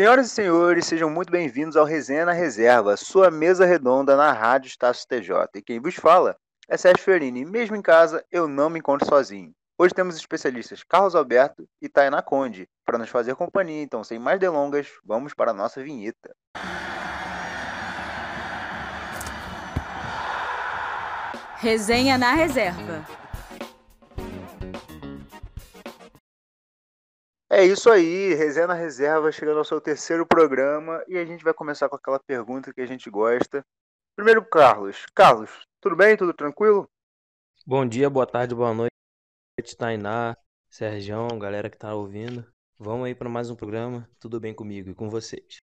Senhoras e senhores, sejam muito bem-vindos ao Resenha na Reserva, sua mesa redonda na Rádio Estácio TJ. E quem vos fala é Sérgio Ferini. E mesmo em casa, eu não me encontro sozinho. Hoje temos especialistas Carlos Alberto e Tainá Conde para nos fazer companhia. Então, sem mais delongas, vamos para a nossa vinheta. Resenha na Reserva. É isso aí, Resenha na Reserva chegando ao seu terceiro programa e a gente vai começar com aquela pergunta que a gente gosta. Primeiro, Carlos. Carlos, tudo bem? Tudo tranquilo? Bom dia, boa tarde, boa noite, Tainá, Sergião, galera que tá ouvindo. Vamos aí para mais um programa. Tudo bem comigo e com vocês?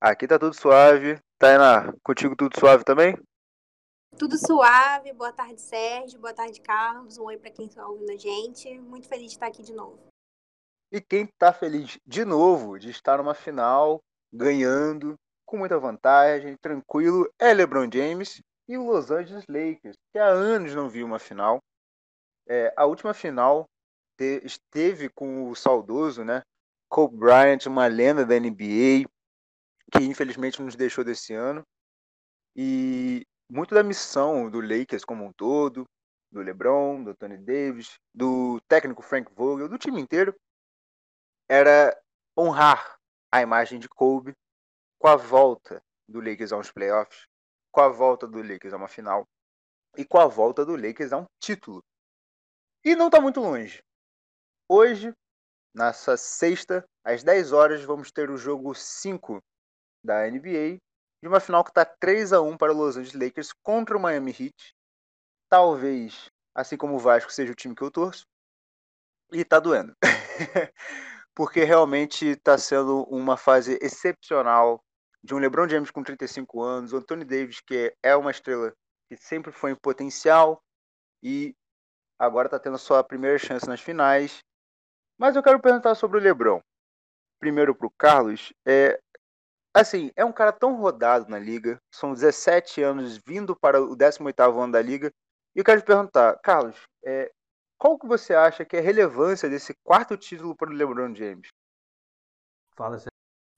Aqui tá tudo suave. Tainá, contigo tudo suave também? Tudo suave. Boa tarde, Sérgio. Boa tarde, Carlos. Um oi para quem está ouvindo a gente. Muito feliz de estar aqui de novo. E quem está feliz de novo de estar numa final, ganhando, com muita vantagem, tranquilo, é LeBron James e o Los Angeles Lakers, que há anos não viu uma final. É, a última final te, esteve com o saudoso, né? Kobe Bryant, uma lenda da NBA, que infelizmente nos deixou desse ano. E muito da missão do Lakers como um todo, do LeBron, do Tony Davis, do técnico Frank Vogel, do time inteiro, era honrar a imagem de Kobe com a volta do Lakers aos playoffs, com a volta do Lakers a uma final e com a volta do Lakers a um título. E não está muito longe. Hoje, nessa sexta, às 10 horas, vamos ter o jogo 5 da NBA, de uma final que está 3 a 1 para o Los Angeles Lakers contra o Miami Heat. Talvez, assim como o Vasco, seja o time que eu torço. E está doendo. porque realmente está sendo uma fase excepcional de um LeBron James com 35 anos, o Anthony Davis, que é uma estrela que sempre foi em potencial e agora está tendo sua primeira chance nas finais. Mas eu quero perguntar sobre o LeBron. Primeiro para o Carlos. É, assim, é um cara tão rodado na liga, são 17 anos vindo para o 18º ano da liga. E eu quero te perguntar, Carlos, é, qual que você acha que é a relevância desse quarto título para o LeBron James? Fala, sério.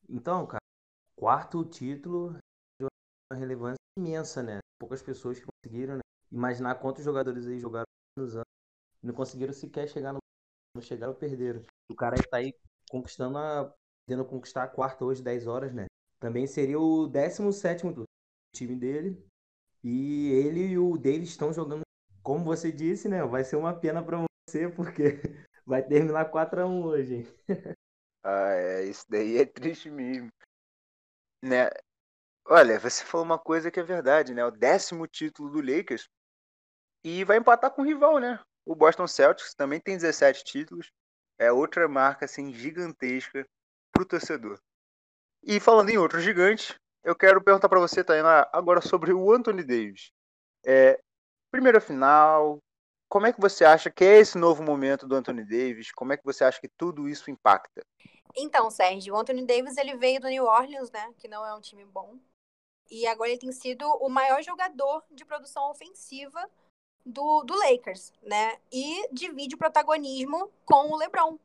Então, cara, quarto título de uma relevância imensa, né? Poucas pessoas conseguiram né? imaginar quantos jogadores aí jogaram nos anos não conseguiram sequer chegar no não chegaram perderam. O cara aí tá aí conquistando a tendo conquistar a quarta hoje 10 horas, né? Também seria o 17 do time dele. E ele e o Davis estão jogando como você disse, né? Vai ser uma pena para você, porque vai terminar 4x1 hoje. ah, é, isso daí é triste mesmo. Né? Olha, você falou uma coisa que é verdade, né? O décimo título do Lakers. E vai empatar com o rival, né? O Boston Celtics também tem 17 títulos. É outra marca assim gigantesca pro torcedor. E falando em outro gigante, eu quero perguntar para você, Tainá, agora sobre o Anthony Davis. É, primeira final, como é que você acha que é esse novo momento do Anthony Davis? Como é que você acha que tudo isso impacta? Então, Sérgio, o Anthony Davis ele veio do New Orleans, né, que não é um time bom. E agora ele tem sido o maior jogador de produção ofensiva do, do Lakers, né? E divide o protagonismo com o LeBron.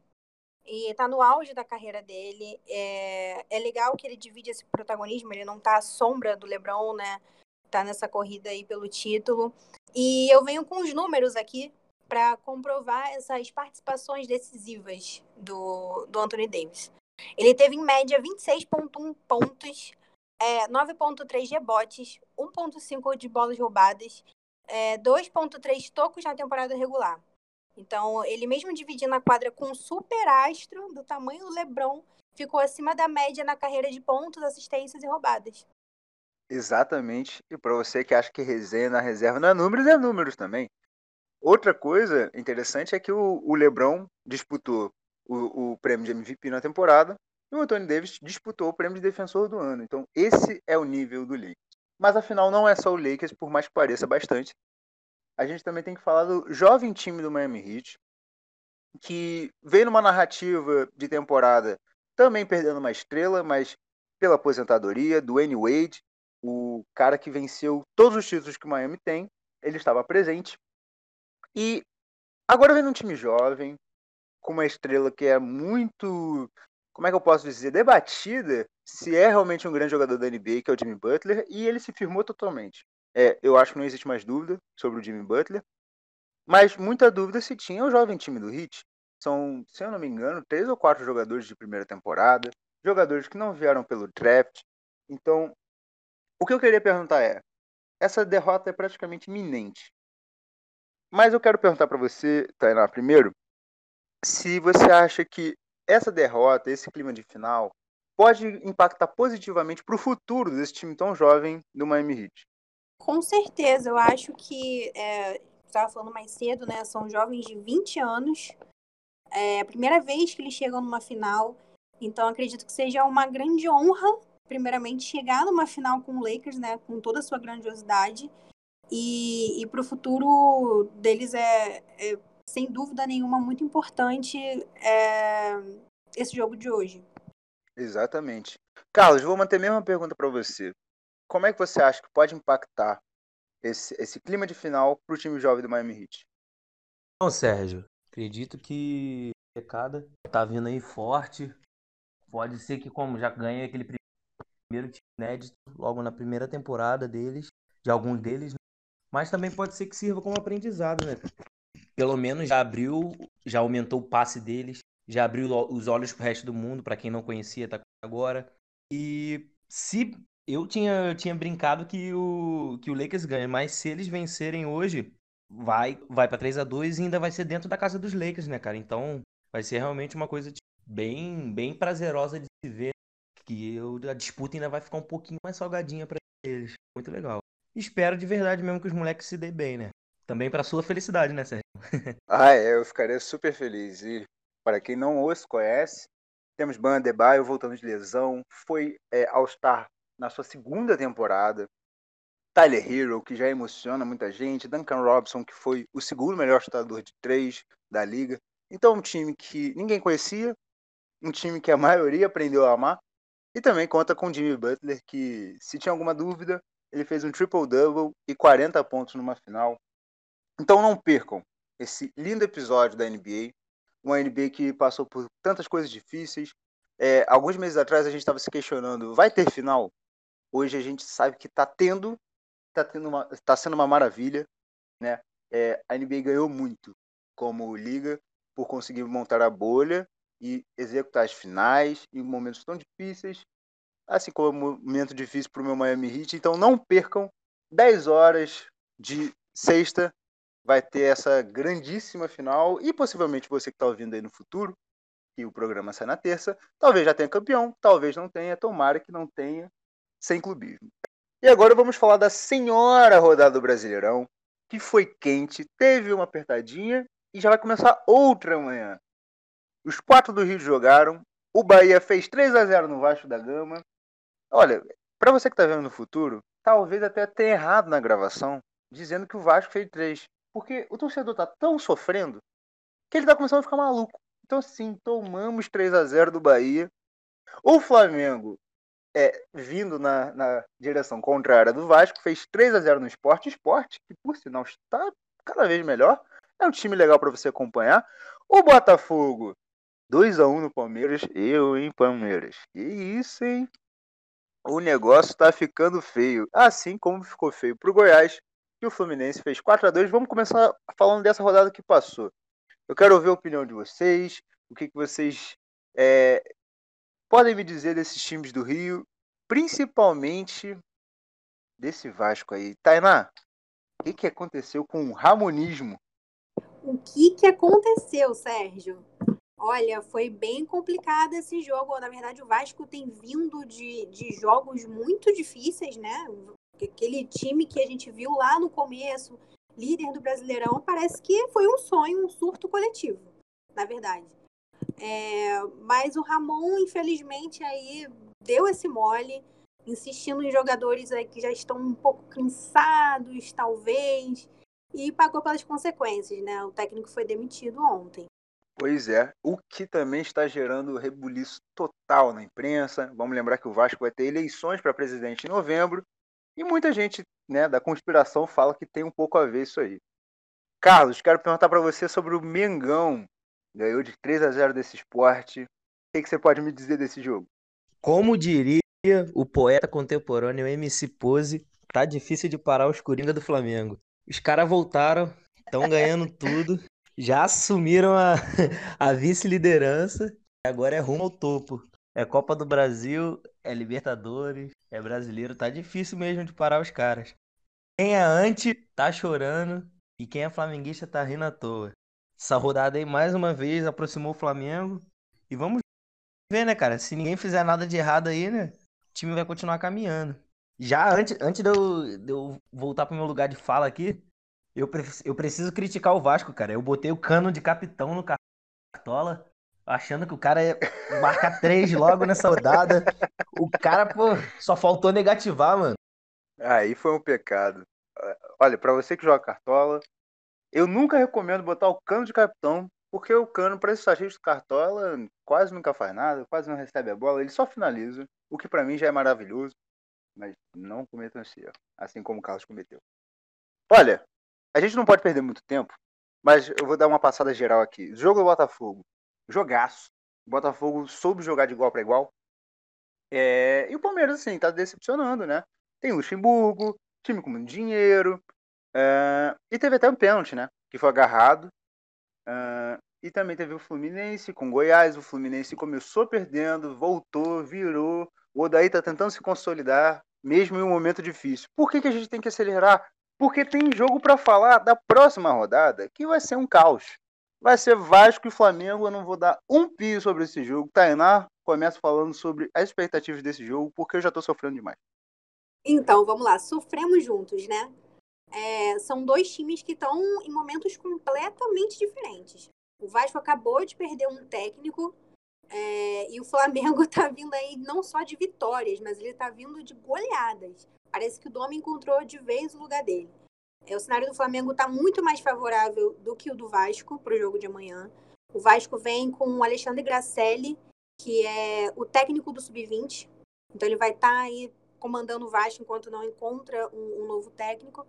E tá no auge da carreira dele. É, é legal que ele divide esse protagonismo, ele não tá à sombra do LeBron, né? Tá nessa corrida aí pelo título. E eu venho com os números aqui para comprovar essas participações decisivas do, do Anthony Davis. Ele teve em média 26,1 pontos, é, 9,3 rebotes, 1,5 de bolas roubadas, é, 2,3 tocos na temporada regular. Então, ele mesmo dividindo a quadra com um super astro do tamanho do LeBron, ficou acima da média na carreira de pontos, assistências e roubadas. Exatamente. E para você que acha que resenha na reserva não é números, é números também. Outra coisa interessante é que o, o LeBron disputou o, o, prêmio de MVP na temporada e o Anthony Davis disputou o prêmio de defensor do ano. Então, esse é o nível do Lakers. Mas afinal, não é só o Lakers, por mais que pareça bastante. A gente também tem que falar do jovem time do Miami Heat, que veio numa narrativa de temporada também perdendo uma estrela, mas pela aposentadoria, do Wade, o cara que venceu todos os títulos que o Miami tem, ele estava presente. E agora vem um time jovem, com uma estrela que é muito como é que eu posso dizer, debatida se é realmente um grande jogador da NBA, que é o Jimmy Butler, e ele se firmou totalmente. É, eu acho que não existe mais dúvida sobre o Jimmy Butler, mas muita dúvida se tinha o jovem time do Heat. São, se eu não me engano, três ou quatro jogadores de primeira temporada, jogadores que não vieram pelo draft. Então, o que eu queria perguntar é: essa derrota é praticamente iminente. Mas eu quero perguntar para você, Tainá, primeiro, se você acha que essa derrota, esse clima de final, pode impactar positivamente para o futuro desse time tão jovem do Miami Heat. Com certeza, eu acho que é, estava falando mais cedo, né? São jovens de 20 anos. É a primeira vez que eles chegam numa final. Então, acredito que seja uma grande honra, primeiramente, chegar numa final com o Lakers, né? Com toda a sua grandiosidade. E, e para o futuro deles é, é, sem dúvida nenhuma, muito importante é, esse jogo de hoje. Exatamente. Carlos, vou manter a mesma pergunta para você. Como é que você acha que pode impactar esse, esse clima de final para o time jovem do Miami Heat? Não, Sérgio, acredito que a pecada tá vindo aí forte. Pode ser que como já ganha aquele primeiro time inédito logo na primeira temporada deles, de alguns deles, né? mas também pode ser que sirva como aprendizado, né? Pelo menos já abriu, já aumentou o passe deles, já abriu os olhos pro resto do mundo, para quem não conhecia, tá agora. E se eu tinha, tinha brincado que o, que o Lakers ganha, mas se eles vencerem hoje, vai vai para 3 a 2 e ainda vai ser dentro da casa dos Lakers, né, cara? Então, vai ser realmente uma coisa tipo, bem bem prazerosa de se ver, que eu, a disputa ainda vai ficar um pouquinho mais salgadinha para eles. Muito legal. Espero de verdade mesmo que os moleques se dêem bem, né? Também para sua felicidade, né, Sérgio? ah, é, eu ficaria super feliz. E para quem não os conhece, temos Ban Adebayo voltando de lesão, foi é, All-Star na sua segunda temporada. Tyler Hero, que já emociona muita gente. Duncan Robinson, que foi o segundo melhor chutador de três da liga. Então, um time que ninguém conhecia, um time que a maioria aprendeu a amar. E também conta com Jimmy Butler, que, se tinha alguma dúvida, ele fez um triple-double e 40 pontos numa final. Então, não percam esse lindo episódio da NBA. Uma NBA que passou por tantas coisas difíceis. É, alguns meses atrás a gente estava se questionando: vai ter final? Hoje a gente sabe que está tendo, está tendo uma, tá sendo uma maravilha, né? É, a NBA ganhou muito como liga por conseguir montar a bolha e executar as finais em momentos tão difíceis, assim como um momento difícil para o meu Miami Heat. Então não percam 10 horas de sexta vai ter essa grandíssima final e possivelmente você que está ouvindo aí no futuro, que o programa sai na terça, talvez já tenha campeão, talvez não tenha, tomara que não tenha, sem clubismo. E agora vamos falar da senhora rodada do Brasileirão, que foi quente, teve uma apertadinha e já vai começar outra amanhã. Os quatro do Rio jogaram, o Bahia fez 3 a 0 no Vasco da Gama. Olha, para você que está vendo no futuro, talvez até tenha errado na gravação, dizendo que o Vasco fez 3. Porque o torcedor tá tão sofrendo que ele tá começando a ficar maluco. Então, sim, tomamos 3 a 0 do Bahia. O Flamengo é, vindo na, na, direção contrária do Vasco, fez 3 a 0 no Esporte. Esporte, que por sinal está cada vez melhor. É um time legal para você acompanhar. O Botafogo, 2 a 1 no Palmeiras. Eu, hein, Palmeiras. Que isso, hein? O negócio está ficando feio. Assim como ficou feio para o Goiás, que o Fluminense fez 4 a 2 Vamos começar falando dessa rodada que passou. Eu quero ouvir a opinião de vocês, o que, que vocês é, podem me dizer desses times do Rio, principalmente desse Vasco aí. Tainá, o que, que aconteceu com o Ramonismo? O que, que aconteceu, Sérgio? Olha, foi bem complicado esse jogo. Na verdade, o Vasco tem vindo de, de jogos muito difíceis, né? Aquele time que a gente viu lá no começo, líder do Brasileirão, parece que foi um sonho, um surto coletivo, na verdade. É, mas o Ramon, infelizmente, aí deu esse mole, insistindo em jogadores aí que já estão um pouco cansados, talvez, e pagou pelas consequências, né? O técnico foi demitido ontem. Pois é, o que também está gerando rebuliço total na imprensa. Vamos lembrar que o Vasco vai ter eleições para presidente em novembro e muita gente né, da conspiração fala que tem um pouco a ver isso aí. Carlos, quero perguntar para você sobre o Mengão ganhou de 3 a 0 desse esporte. que, que você pode me dizer desse jogo? Como diria o poeta contemporâneo MC Pose, tá difícil de parar os Coringa do Flamengo. Os caras voltaram, estão ganhando tudo, já assumiram a, a vice-liderança, agora é rumo ao topo. É Copa do Brasil, é Libertadores, é brasileiro, tá difícil mesmo de parar os caras. Quem é anti tá chorando e quem é flamenguista tá rindo à toa. Essa rodada aí mais uma vez aproximou o Flamengo e vamos ver, né, cara? Se ninguém fizer nada de errado aí, né? O time vai continuar caminhando. Já antes, antes de, eu, de eu voltar pro meu lugar de fala aqui, eu, pre eu preciso criticar o Vasco, cara. Eu botei o cano de capitão no Cartola achando que o cara ia marcar três logo nessa rodada. O cara, pô, só faltou negativar, mano. Aí foi um pecado. Olha, para você que joga cartola, eu nunca recomendo botar o cano de capitão, porque o cano, para esse estatístico cartola, quase nunca faz nada, quase não recebe a bola, ele só finaliza, o que para mim já é maravilhoso, mas não cometam esse erro, assim como o Carlos cometeu. Olha, a gente não pode perder muito tempo, mas eu vou dar uma passada geral aqui. Jogo do Botafogo jogaço. O Botafogo soube jogar de igual para igual. É... E o Palmeiras, assim, tá decepcionando, né? Tem Luxemburgo, time com muito dinheiro. É... E teve até um pênalti, né? Que foi agarrado. É... E também teve o Fluminense com Goiás. O Fluminense começou perdendo, voltou, virou. O Odaí tá tentando se consolidar, mesmo em um momento difícil. Por que, que a gente tem que acelerar? Porque tem jogo para falar da próxima rodada que vai ser um caos. Vai ser Vasco e Flamengo. Eu não vou dar um pio sobre esse jogo. Tainá, começa falando sobre as expectativas desse jogo, porque eu já tô sofrendo demais. Então, vamos lá. Sofremos juntos, né? É, são dois times que estão em momentos completamente diferentes. O Vasco acabou de perder um técnico é, e o Flamengo tá vindo aí não só de vitórias, mas ele tá vindo de goleadas. Parece que o Dom encontrou de vez o lugar dele. É, o cenário do Flamengo está muito mais favorável do que o do Vasco para o jogo de amanhã. O Vasco vem com o Alexandre Gracelli, que é o técnico do Sub-20. Então ele vai estar tá aí comandando o Vasco enquanto não encontra um, um novo técnico.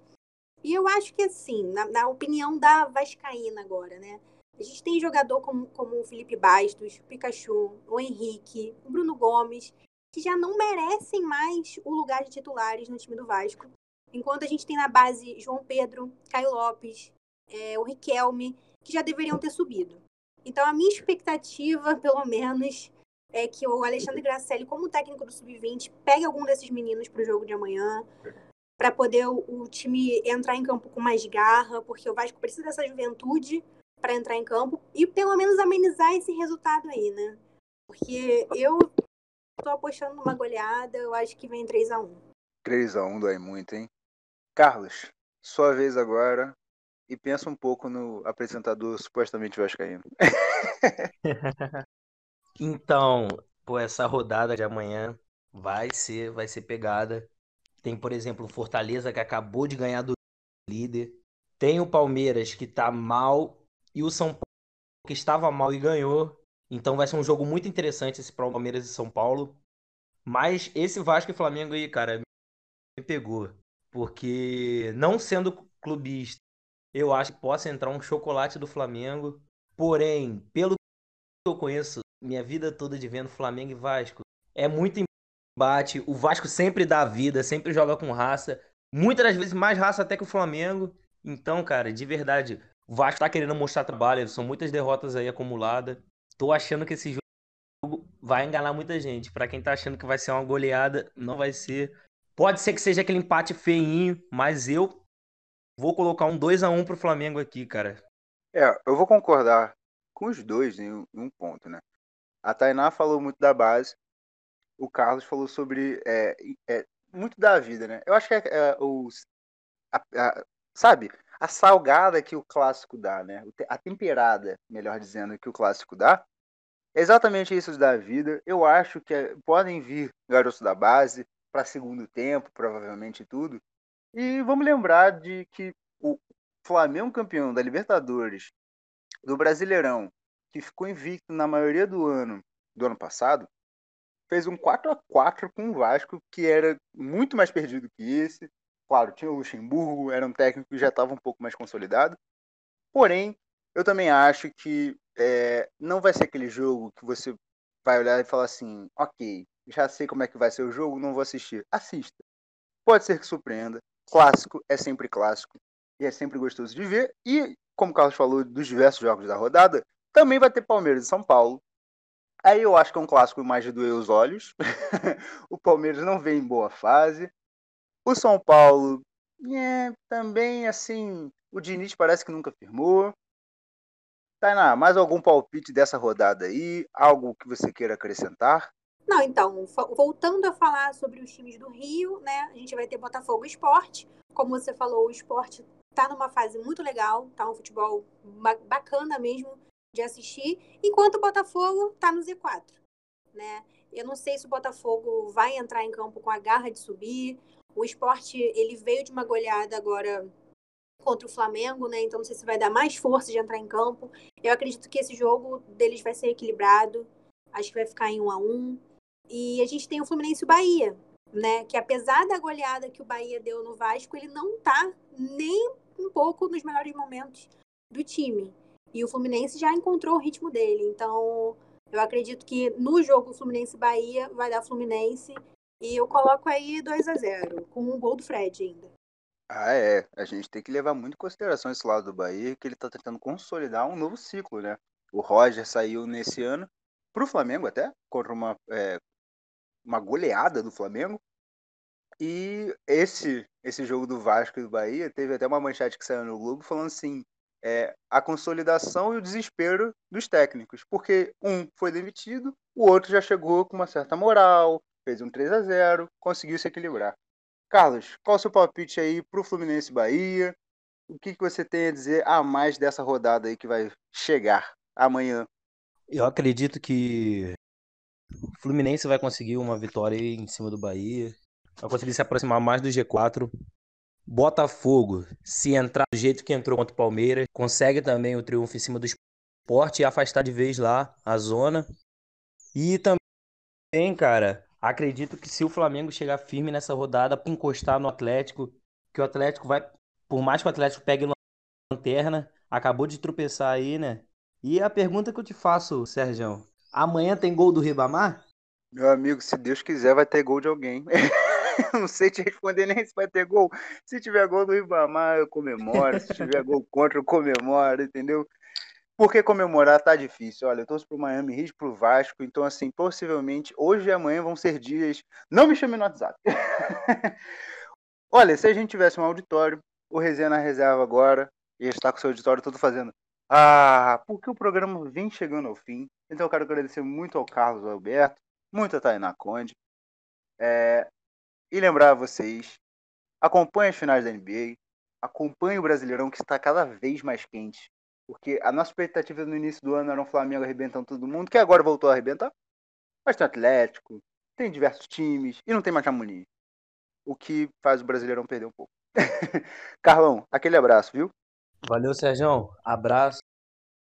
E eu acho que assim, na, na, opinião da Vascaína agora, né? A gente tem jogador como, como o Felipe Bastos, o Pikachu, o Henrique, o Bruno Gomes, que já não merecem mais o lugar de titulares no time do Vasco. Enquanto a gente tem na base João Pedro, Caio Lopes, é, o Riquelme, que já deveriam ter subido. Então, a minha expectativa, pelo menos, é que o Alexandre Gracelli, como técnico do Sub-20, pegue algum desses meninos para o jogo de amanhã, para poder o, o, time entrar em campo com mais garra, porque o Vasco precisa dessa juventude para entrar em campo e pelo menos amenizar esse resultado aí, né? Porque eu estou apostando numa goleada, eu acho que vem 3 a 1 3 a 1 dói muito, hein? Carlos, sua vez agora. E pensa um pouco no apresentador supostamente vascaíno. então, pô, essa rodada de amanhã vai ser, vai ser pegada. Tem, por exemplo, o Fortaleza que acabou de ganhar do líder. Tem o Palmeiras que tá mal e o São Paulo que estava mal e ganhou. Então vai ser um jogo muito interessante esse Palmeiras e São Paulo. Mas esse Vasco e Flamengo aí, cara, me pegou. Porque, não sendo clubista, eu acho que possa entrar um chocolate do Flamengo. Porém, pelo que eu conheço, minha vida toda de vendo Flamengo e Vasco, é muito embate. O Vasco sempre dá vida, sempre joga com raça. Muitas das vezes mais raça até que o Flamengo. Então, cara, de verdade, o Vasco tá querendo mostrar trabalho. São muitas derrotas aí acumuladas. Tô achando que esse jogo vai enganar muita gente. Para quem tá achando que vai ser uma goleada, não vai ser. Pode ser que seja aquele empate feinho, mas eu vou colocar um 2 a 1 pro Flamengo aqui, cara. É, eu vou concordar com os dois em um ponto, né? A Tainá falou muito da base, o Carlos falou sobre é, é, muito da vida, né? Eu acho que é, é o, a, a, sabe, a salgada que o clássico dá, né? A temperada, melhor dizendo, que o clássico dá, é exatamente isso da vida. Eu acho que é, podem vir garotos da base, para segundo tempo, provavelmente tudo. E vamos lembrar de que o Flamengo campeão da Libertadores, do Brasileirão, que ficou invicto na maioria do ano do ano passado, fez um 4 a 4 com o Vasco, que era muito mais perdido que esse. Claro, tinha o Luxemburgo, era um técnico que já estava um pouco mais consolidado. Porém, eu também acho que é, não vai ser aquele jogo que você vai olhar e falar assim: ok, já sei como é que vai ser o jogo, não vou assistir. Assista. Pode ser que surpreenda. Clássico é sempre clássico e é sempre gostoso de ver. E, como o Carlos falou dos diversos jogos da rodada, também vai ter Palmeiras e São Paulo. Aí eu acho que é um clássico mais de doer os olhos. o Palmeiras não vem em boa fase. O São Paulo, é, também assim, o Diniz parece que nunca firmou. Tainá, mais algum palpite dessa rodada aí? Algo que você queira acrescentar? Não, então, voltando a falar sobre os times do Rio, né? A gente vai ter Botafogo Esporte. Como você falou, o esporte tá numa fase muito legal, tá um futebol bacana mesmo de assistir, enquanto o Botafogo tá no Z4, né? Eu não sei se o Botafogo vai entrar em campo com a garra de subir. O esporte, ele veio de uma goleada agora contra o Flamengo, né? Então não sei se vai dar mais força de entrar em campo. Eu acredito que esse jogo deles vai ser equilibrado. Acho que vai ficar em um a um. E a gente tem o Fluminense e o Bahia, né? Que apesar da goleada que o Bahia deu no Vasco, ele não tá nem um pouco nos melhores momentos do time. E o Fluminense já encontrou o ritmo dele. Então, eu acredito que no jogo Fluminense-Bahia vai dar Fluminense. E eu coloco aí 2 a 0 com um gol do Fred ainda. Ah, é. A gente tem que levar muito em consideração esse lado do Bahia, que ele tá tentando consolidar um novo ciclo, né? O Roger saiu nesse ano pro Flamengo até, contra uma, é, uma goleada do Flamengo. E esse esse jogo do Vasco e do Bahia teve até uma manchete que saiu no Globo falando assim: é, a consolidação e o desespero dos técnicos, porque um foi demitido, o outro já chegou com uma certa moral, fez um 3 a 0 conseguiu se equilibrar. Carlos, qual o seu palpite aí para o Fluminense Bahia? O que, que você tem a dizer a mais dessa rodada aí que vai chegar amanhã? Eu acredito que o Fluminense vai conseguir uma vitória em cima do Bahia. Vai conseguir se aproximar mais do G4. Botafogo, se entrar do jeito que entrou contra o Palmeiras, consegue também o triunfo em cima do esporte e afastar de vez lá a zona. E também, cara, acredito que se o Flamengo chegar firme nessa rodada, encostar no Atlético, que o Atlético vai, por mais que o Atlético pegue lanterna, acabou de tropeçar aí, né? E a pergunta que eu te faço, Sérgio, amanhã tem gol do Ribamar? Meu amigo, se Deus quiser, vai ter gol de alguém. não sei te responder nem se vai ter gol. Se tiver gol do Ribamar, eu comemoro. Se tiver gol contra, eu comemoro, entendeu? Porque comemorar tá difícil. Olha, eu torço pro Miami Heat, pro Vasco. Então, assim, possivelmente, hoje e amanhã vão ser dias. Não me chame no WhatsApp. Olha, se a gente tivesse um auditório, o Resenha na Reserva agora ia estar com o seu auditório todo fazendo. Ah, porque o programa vem chegando ao fim. Então eu quero agradecer muito ao Carlos Alberto, muito a Tainá Conde. É, e lembrar a vocês, acompanhe as finais da NBA, acompanhe o Brasileirão que está cada vez mais quente. Porque a nossa expectativa no início do ano era um Flamengo arrebentando todo mundo, que agora voltou a arrebentar. Mas tem Atlético, tem diversos times e não tem mais Chamonix. O que faz o Brasileirão perder um pouco. Carlão, aquele abraço, viu? Valeu, Sérgio. Abraço.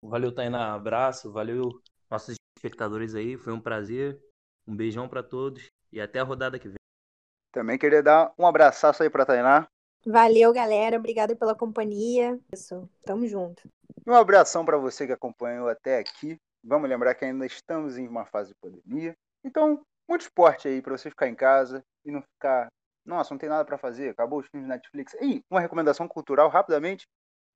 Valeu, Tainá. Abraço. Valeu, nossos espectadores aí. Foi um prazer. Um beijão para todos e até a rodada que vem. Também queria dar um abraço aí para Tainá. Valeu, galera. Obrigada pela companhia. Isso. Tamo junto. Um abração para você que acompanhou até aqui. Vamos lembrar que ainda estamos em uma fase de pandemia. Então, muito esporte aí para você ficar em casa e não ficar, nossa, não tem nada para fazer, acabou os filmes Netflix. E uma recomendação cultural rapidamente.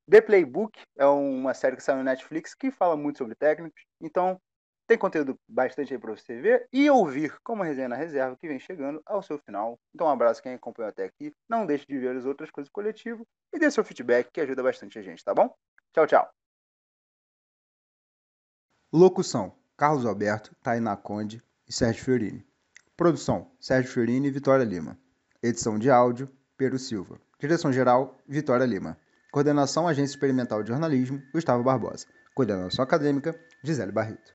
The Playbook é uma série que saiu no Netflix que fala muito sobre técnicos. Então, tem conteúdo bastante aí para você ver e ouvir, como a resenha na reserva, que vem chegando ao seu final. Então, um abraço quem acompanhou até aqui. Não deixe de ver as outras coisas do coletivo e dê seu feedback, que ajuda bastante a gente, tá bom? Tchau, tchau. Locução: Carlos Alberto, Tainá Conde e Sérgio Fiorini. Produção: Sérgio Fiorini e Vitória Lima. Edição de áudio: Pedro Silva. Direção-geral: Vitória Lima. Coordenação Agência Experimental de Jornalismo: Gustavo Barbosa. Coordenação acadêmica: Gisele Barreto.